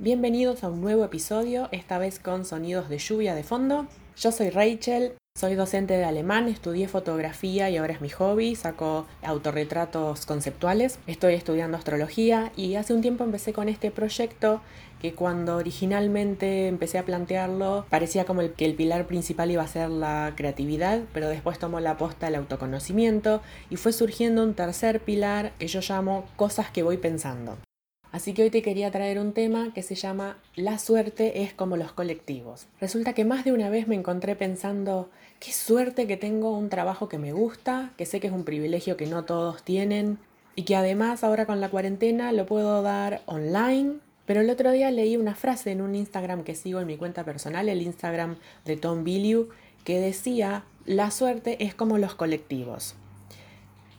Bienvenidos a un nuevo episodio, esta vez con sonidos de lluvia de fondo. Yo soy Rachel, soy docente de alemán, estudié fotografía y ahora es mi hobby, saco autorretratos conceptuales, estoy estudiando astrología y hace un tiempo empecé con este proyecto que cuando originalmente empecé a plantearlo parecía como que el pilar principal iba a ser la creatividad, pero después tomó la posta el autoconocimiento y fue surgiendo un tercer pilar que yo llamo cosas que voy pensando. Así que hoy te quería traer un tema que se llama La suerte es como los colectivos. Resulta que más de una vez me encontré pensando, qué suerte que tengo un trabajo que me gusta, que sé que es un privilegio que no todos tienen y que además ahora con la cuarentena lo puedo dar online. Pero el otro día leí una frase en un Instagram que sigo en mi cuenta personal, el Instagram de Tom Billiu, que decía, la suerte es como los colectivos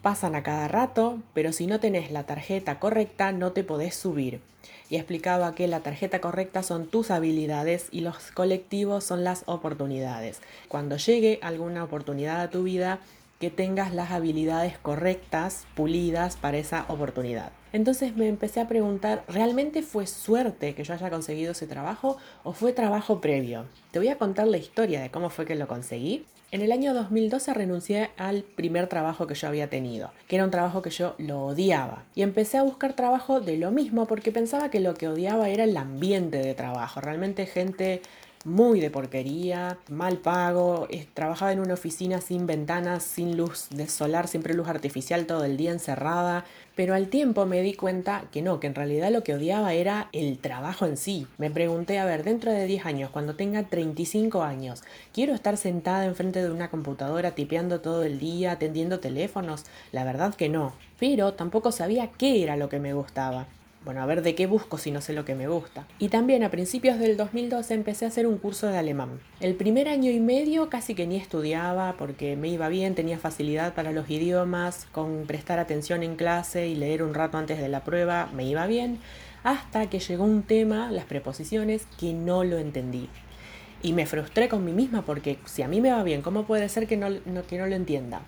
pasan a cada rato, pero si no tenés la tarjeta correcta no te podés subir. Y explicaba que la tarjeta correcta son tus habilidades y los colectivos son las oportunidades. Cuando llegue alguna oportunidad a tu vida, que tengas las habilidades correctas, pulidas para esa oportunidad. Entonces me empecé a preguntar, ¿realmente fue suerte que yo haya conseguido ese trabajo o fue trabajo previo? Te voy a contar la historia de cómo fue que lo conseguí. En el año 2012 renuncié al primer trabajo que yo había tenido, que era un trabajo que yo lo odiaba. Y empecé a buscar trabajo de lo mismo porque pensaba que lo que odiaba era el ambiente de trabajo. Realmente gente muy de porquería, mal pago, trabajaba en una oficina sin ventanas, sin luz de solar, siempre luz artificial todo el día encerrada, pero al tiempo me di cuenta que no, que en realidad lo que odiaba era el trabajo en sí. Me pregunté, a ver, dentro de 10 años, cuando tenga 35 años, ¿quiero estar sentada enfrente de una computadora tipeando todo el día, atendiendo teléfonos? La verdad que no, pero tampoco sabía qué era lo que me gustaba bueno, a ver de qué busco si no sé lo que me gusta. Y también a principios del 2012 empecé a hacer un curso de alemán. El primer año y medio casi que ni estudiaba porque me iba bien, tenía facilidad para los idiomas, con prestar atención en clase y leer un rato antes de la prueba me iba bien, hasta que llegó un tema, las preposiciones, que no lo entendí. Y me frustré con mí misma porque si a mí me va bien, ¿cómo puede ser que no, que no lo entienda?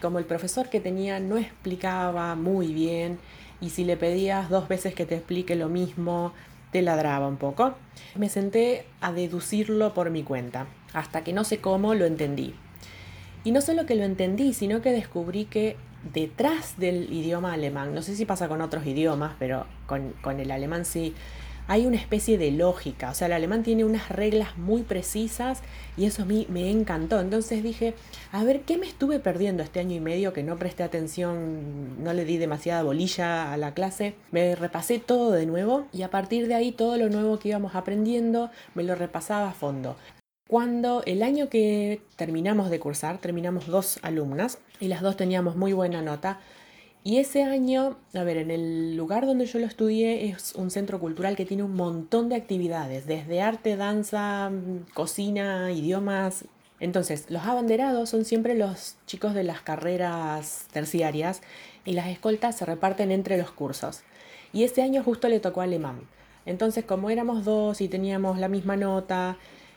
Como el profesor que tenía no explicaba muy bien, y si le pedías dos veces que te explique lo mismo, te ladraba un poco. Me senté a deducirlo por mi cuenta, hasta que no sé cómo lo entendí. Y no solo que lo entendí, sino que descubrí que detrás del idioma alemán, no sé si pasa con otros idiomas, pero con, con el alemán sí, hay una especie de lógica, o sea, el alemán tiene unas reglas muy precisas y eso a mí me encantó. Entonces dije, a ver, ¿qué me estuve perdiendo este año y medio que no presté atención, no le di demasiada bolilla a la clase? Me repasé todo de nuevo y a partir de ahí todo lo nuevo que íbamos aprendiendo me lo repasaba a fondo. Cuando el año que terminamos de cursar, terminamos dos alumnas y las dos teníamos muy buena nota, y ese año, a ver, en el lugar donde yo lo estudié es un centro cultural que tiene un montón de actividades, desde arte, danza, cocina, idiomas. Entonces, los abanderados son siempre los chicos de las carreras terciarias y las escoltas se reparten entre los cursos. Y ese año justo le tocó alemán. Entonces, como éramos dos y teníamos la misma nota,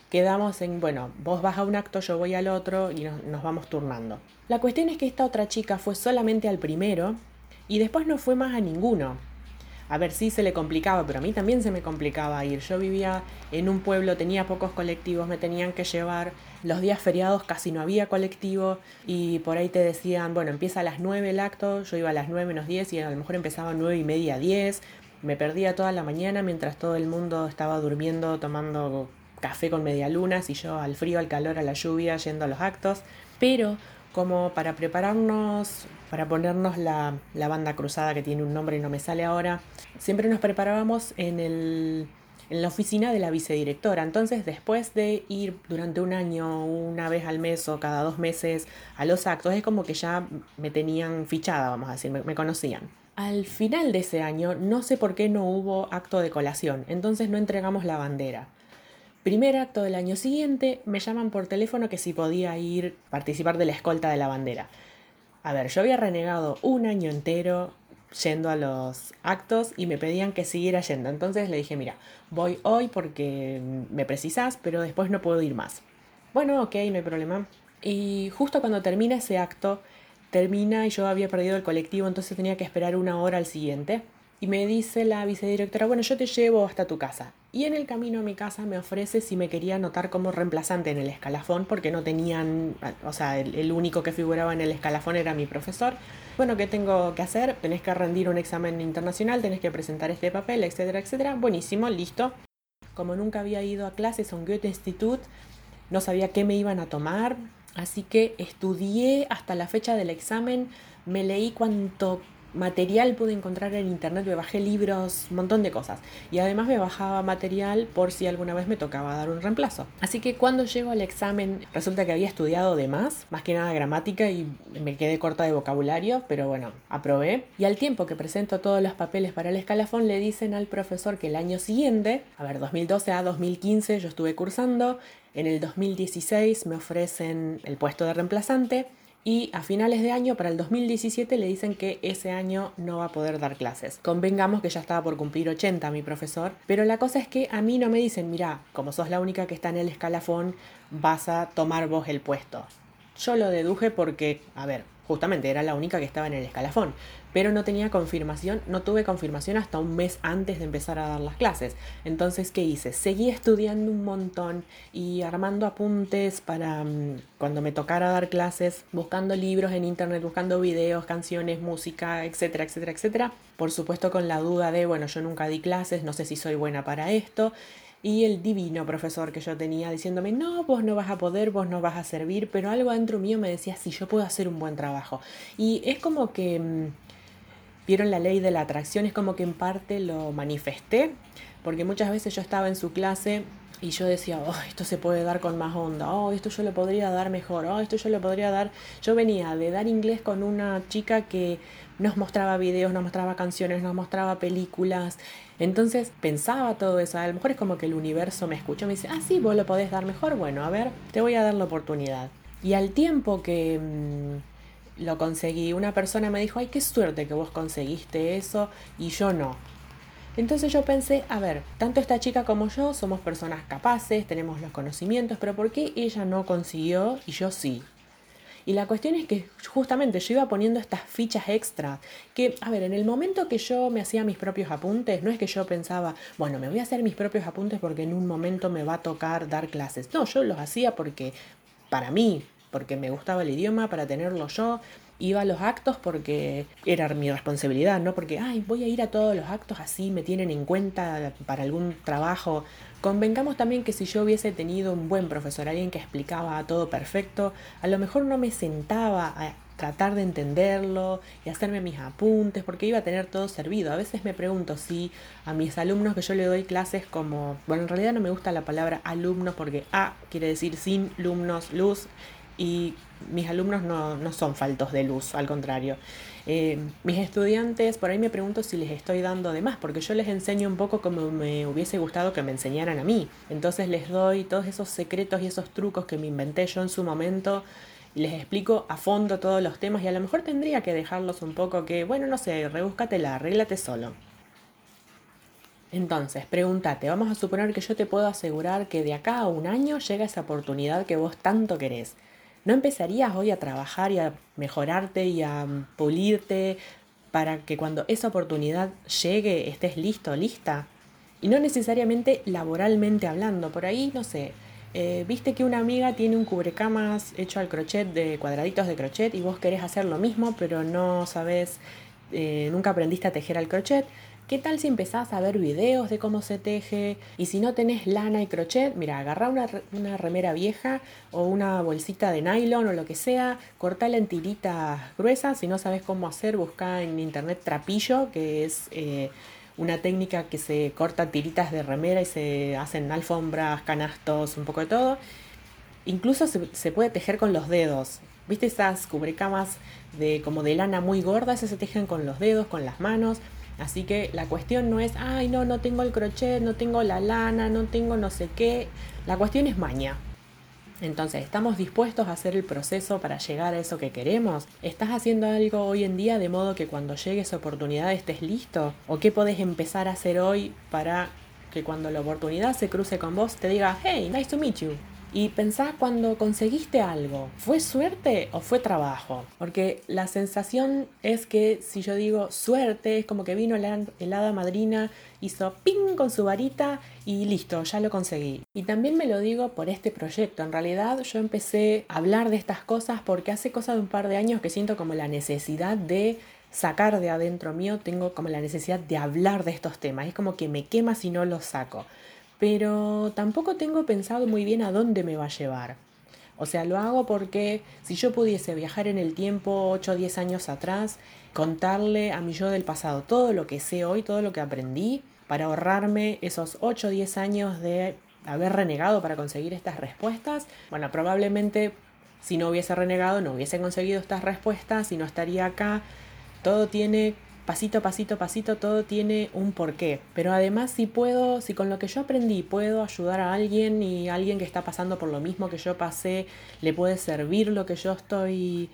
quedamos en, bueno, vos vas a un acto, yo voy al otro y nos, vamos turnando. La cuestión es que esta otra chica fue solamente al primero y después no fue más a ninguno. A ver si se le complicaba, pero a mí también se me complicaba ir. Yo vivía en un pueblo, tenía pocos colectivos, me tenían que llevar. Los días feriados casi no había colectivo y por ahí te decían, bueno, empieza a las 9 el acto, yo iba a las 9 menos 10 y a lo mejor empezaba a 9 y media, 10. Me perdía toda la mañana mientras todo el mundo estaba durmiendo, tomando café con medialunas y yo al frío, al calor, a la lluvia, yendo a los actos. Pero como para prepararnos, para ponernos la, la banda cruzada que tiene un nombre y no me sale ahora, siempre nos preparábamos en, el, en la oficina de la vicedirectora. Entonces, después de ir durante un año, una vez al mes o cada dos meses a los actos, es como que ya me tenían fichada, vamos a decir, me conocían. Al final de ese año, no sé por qué no hubo acto de colación, entonces no entregamos la bandera. Primer acto del año siguiente, me llaman por teléfono que si podía ir participar de la escolta de la bandera. A ver, yo había renegado un año entero, yendo a los actos y me pedían que siguiera yendo. Entonces le dije, mira, voy hoy porque me precisas, pero después no puedo ir más. Bueno, ok, no hay problema. Y justo cuando termina ese acto, termina y yo había perdido el colectivo, entonces tenía que esperar una hora al siguiente. Y me dice la vicedirectora, bueno, yo te llevo hasta tu casa. Y en el camino a mi casa me ofrece si me quería anotar como reemplazante en el escalafón, porque no tenían, o sea, el, único que figuraba en el escalafón era mi profesor. Bueno, ¿qué tengo que hacer? Tenés que rendir un examen internacional, tenés que presentar este papel, etcétera, etcétera. Buenísimo, listo. Como nunca había ido a clases a un Goethe Institut, no sabía qué me iban a tomar, así que estudié hasta la fecha del examen, me leí cuanto material pude encontrar en internet, me bajé libros, un montón de cosas. Y además me bajaba material por si alguna vez me tocaba dar un reemplazo. Así que cuando llego al examen resulta que había estudiado de más, más que nada gramática y me quedé corta de vocabulario, pero bueno, aprobé. Y al tiempo que presento todos los papeles para el escalafón le dicen al profesor que el año siguiente, a ver, 2012 a 2015 yo estuve cursando, en el 2016 me ofrecen el puesto de reemplazante y a finales de año, para el 2017, le dicen que ese año no va a poder dar clases. Convengamos que ya estaba por cumplir 80 mi profesor, pero la cosa es que a mí no me dicen, mira, como sos la única que está en el escalafón, vas a tomar vos el puesto. Yo lo deduje porque, a ver, justamente era la única que estaba en el escalafón, pero no tenía confirmación, no tuve confirmación hasta un mes antes de empezar a dar las clases. Entonces, ¿qué hice? Seguí estudiando un montón y armando apuntes para mm, cuando me tocara dar clases, buscando libros en internet, buscando videos, canciones, música, etcétera, etcétera, etcétera. Por supuesto con la duda de, bueno, yo nunca di clases, no sé si soy buena para esto y el divino profesor que yo tenía diciéndome, no, vos no vas a poder, vos no vas a servir, pero algo adentro mío me decía, sí, yo puedo hacer un buen trabajo. Y es como que mm, vieron la ley de la atracción, es como que en parte lo manifesté, porque muchas veces yo estaba en su clase y yo decía, oh, esto se puede dar con más onda, oh, esto yo lo podría dar mejor, oh, esto yo lo podría dar. Yo venía de dar inglés con una chica que nos mostraba videos, nos mostraba canciones, nos mostraba películas. Entonces pensaba todo eso. A lo mejor es como que el universo me escuchó, me dice, ah, sí, vos lo podés dar mejor. Bueno, a ver, te voy a dar la oportunidad. Y al tiempo que mm, lo conseguí, una persona me dijo, ay, qué suerte que vos conseguiste eso y yo no. Entonces yo pensé, a ver, tanto esta chica como yo somos personas capaces, tenemos los conocimientos, pero ¿por qué ella no consiguió y yo sí? Y la cuestión es que justamente yo iba poniendo estas fichas extra, que, a ver, en el momento que yo me hacía mis propios apuntes, no es que yo pensaba, bueno, me voy a hacer mis propios apuntes porque en un momento me va a tocar dar clases. No, yo los hacía porque, para mí, porque me gustaba el idioma, para tenerlo yo, iba a los actos porque era mi responsabilidad, no porque, ay, voy a ir a todos los actos así, me tienen en cuenta para algún trabajo. Convengamos también que si yo hubiese tenido un buen profesor, alguien que explicaba todo perfecto, a lo mejor no me sentaba a tratar de entenderlo y hacerme mis apuntes porque iba a tener todo servido. A veces me pregunto si a mis alumnos que yo le doy clases como, bueno, en realidad no me gusta la palabra alumnos porque A quiere decir sin alumnos, luz y mis alumnos no, son faltos de luz, al contrario. Eh, mis estudiantes, por ahí me pregunto si les estoy dando de más, porque yo les enseño un poco como me hubiese gustado que me enseñaran a mí. Entonces les doy todos esos secretos y esos trucos que me inventé yo en su momento. Y les explico a fondo todos los temas y a lo mejor tendría que dejarlos un poco que, bueno, no sé, rebúscatela, arréglate solo. Entonces, pregúntate, vamos a suponer que yo te puedo asegurar que de acá a un año llega esa oportunidad que vos tanto querés. ¿No empezarías hoy a trabajar y a mejorarte y a pulirte para que cuando esa oportunidad llegue estés listo, lista? Y no necesariamente laboralmente hablando, por ahí, no sé, eh, viste que una amiga tiene un cubrecamas hecho al crochet de cuadraditos de crochet y vos querés hacer lo mismo, pero no sabes, eh, nunca aprendiste a tejer al crochet. ¿Qué tal si empezás a ver videos de cómo se teje? Y si no tenés lana y crochet, mira, agarrá una, remera vieja o una bolsita de nylon o lo que sea, cortala en tiritas gruesas. Si no sabes cómo hacer, busca en internet trapillo, que es eh, una técnica que se corta tiritas de remera y se hacen alfombras, canastos, un poco de todo. Incluso se, se puede tejer con los dedos. ¿Viste esas cubrecamas de como de lana muy gordas? Se tejen con los dedos, con las manos. Así que la cuestión no es, ay, no, no tengo el crochet, no tengo la lana, no tengo no sé qué. La cuestión es maña. Entonces, ¿estamos dispuestos a hacer el proceso para llegar a eso que queremos? ¿Estás haciendo algo hoy en día de modo que cuando llegue esa oportunidad estés listo? ¿O qué podés empezar a hacer hoy para que cuando la oportunidad se cruce con vos te diga, hey, nice to meet you? Y pensá cuando conseguiste algo, ¿fue suerte o fue trabajo? Porque la sensación es que si yo digo suerte, es como que vino la helada madrina, hizo ping con su varita y listo, ya lo conseguí. Y también me lo digo por este proyecto. En realidad yo empecé a hablar de estas cosas porque hace cosa de un par de años que siento como la necesidad de sacar de adentro mío, tengo como la necesidad de hablar de estos temas. Es como que me quema si no los saco pero tampoco tengo pensado muy bien a dónde me va a llevar. O sea, lo hago porque si yo pudiese viajar en el tiempo 8 o 10 años atrás, contarle a mi yo del pasado todo lo que sé hoy, todo lo que aprendí, para ahorrarme esos 8 o 10 años de haber renegado para conseguir estas respuestas, bueno, probablemente si no hubiese renegado no hubiese conseguido estas respuestas y no estaría acá. Todo tiene pasito, pasito, pasito, todo tiene un porqué. Pero además si puedo, si con lo que yo aprendí puedo ayudar a alguien y alguien que está pasando por lo mismo que yo pasé, le puede servir lo que yo estoy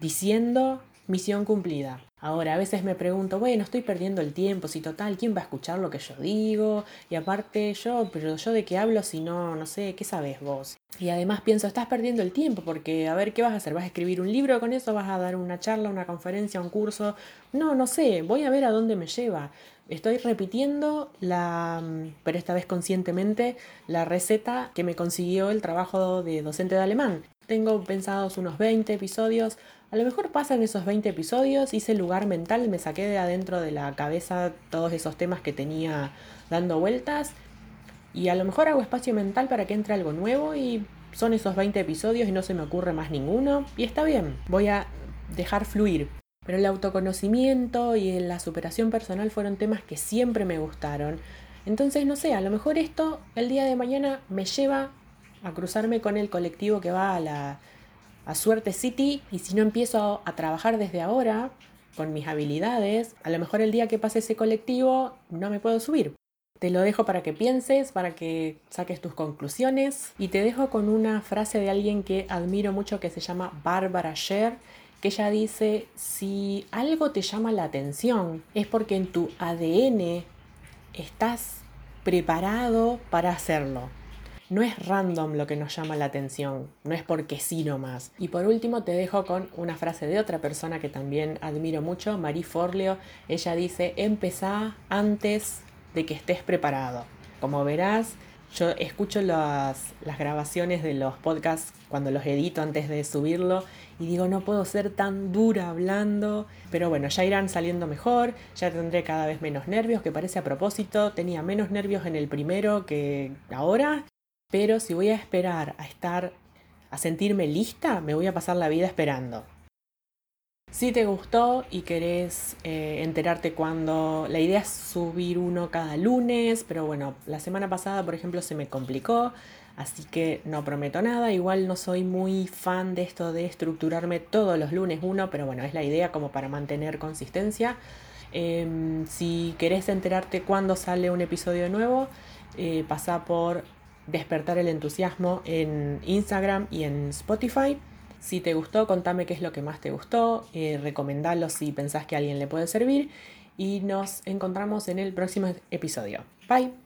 diciendo, misión cumplida. Ahora, a veces me pregunto, bueno, estoy perdiendo el tiempo, si total, ¿quién va a escuchar lo que yo digo? Y aparte yo, pero yo de qué hablo si no, no sé, ¿qué sabes vos? Y además pienso, estás perdiendo el tiempo porque, a ver, ¿qué vas a hacer? ¿Vas a escribir un libro con eso? ¿Vas a dar una charla, una conferencia, un curso? No, no sé, voy a ver a dónde me lleva. Estoy repitiendo la, pero esta vez conscientemente, la receta que me consiguió el trabajo de docente de alemán. Tengo pensados unos 20 episodios. A lo mejor pasan esos 20 episodios, hice lugar mental, me saqué de adentro de la cabeza todos esos temas que tenía dando vueltas. Y a lo mejor hago espacio mental para que entre algo nuevo y son esos 20 episodios y no se me ocurre más ninguno. Y está bien, voy a dejar fluir. Pero el autoconocimiento y la superación personal fueron temas que siempre me gustaron. Entonces, no sé, a lo mejor esto el día de mañana me lleva a cruzarme con el colectivo que va a la a Suerte City y si no empiezo a trabajar desde ahora con mis habilidades, a lo mejor el día que pase ese colectivo no me puedo subir. Te lo dejo para que pienses, para que saques tus conclusiones y te dejo con una frase de alguien que admiro mucho que se llama Barbara Sher, que ella dice, si algo te llama la atención es porque en tu ADN estás preparado para hacerlo. No es random lo que nos llama la atención, no es porque sí nomás. Y por último te dejo con una frase de otra persona que también admiro mucho, Marie Forleo. Ella dice, empezá antes de que estés preparado. Como verás, yo escucho las, las, grabaciones de los podcasts cuando los edito antes de subirlo y digo, no puedo ser tan dura hablando, pero bueno, ya irán saliendo mejor, ya tendré cada vez menos nervios, que parece a propósito, tenía menos nervios en el primero que ahora pero si voy a esperar a estar, a sentirme lista, me voy a pasar la vida esperando. Si te gustó y querés eh, enterarte cuando... La idea es subir uno cada lunes, pero bueno, la semana pasada, por ejemplo, se me complicó, así que no prometo nada. Igual no soy muy fan de esto de estructurarme todos los lunes uno, pero bueno, es la idea como para mantener consistencia. Em, si querés enterarte cuando sale un episodio nuevo, eh, pasa por despertar el entusiasmo en Instagram y en Spotify. Si te gustó, contame qué es lo que más te gustó, eh, recomendalo si pensás que a alguien le puede servir y nos encontramos en el próximo episodio. Bye.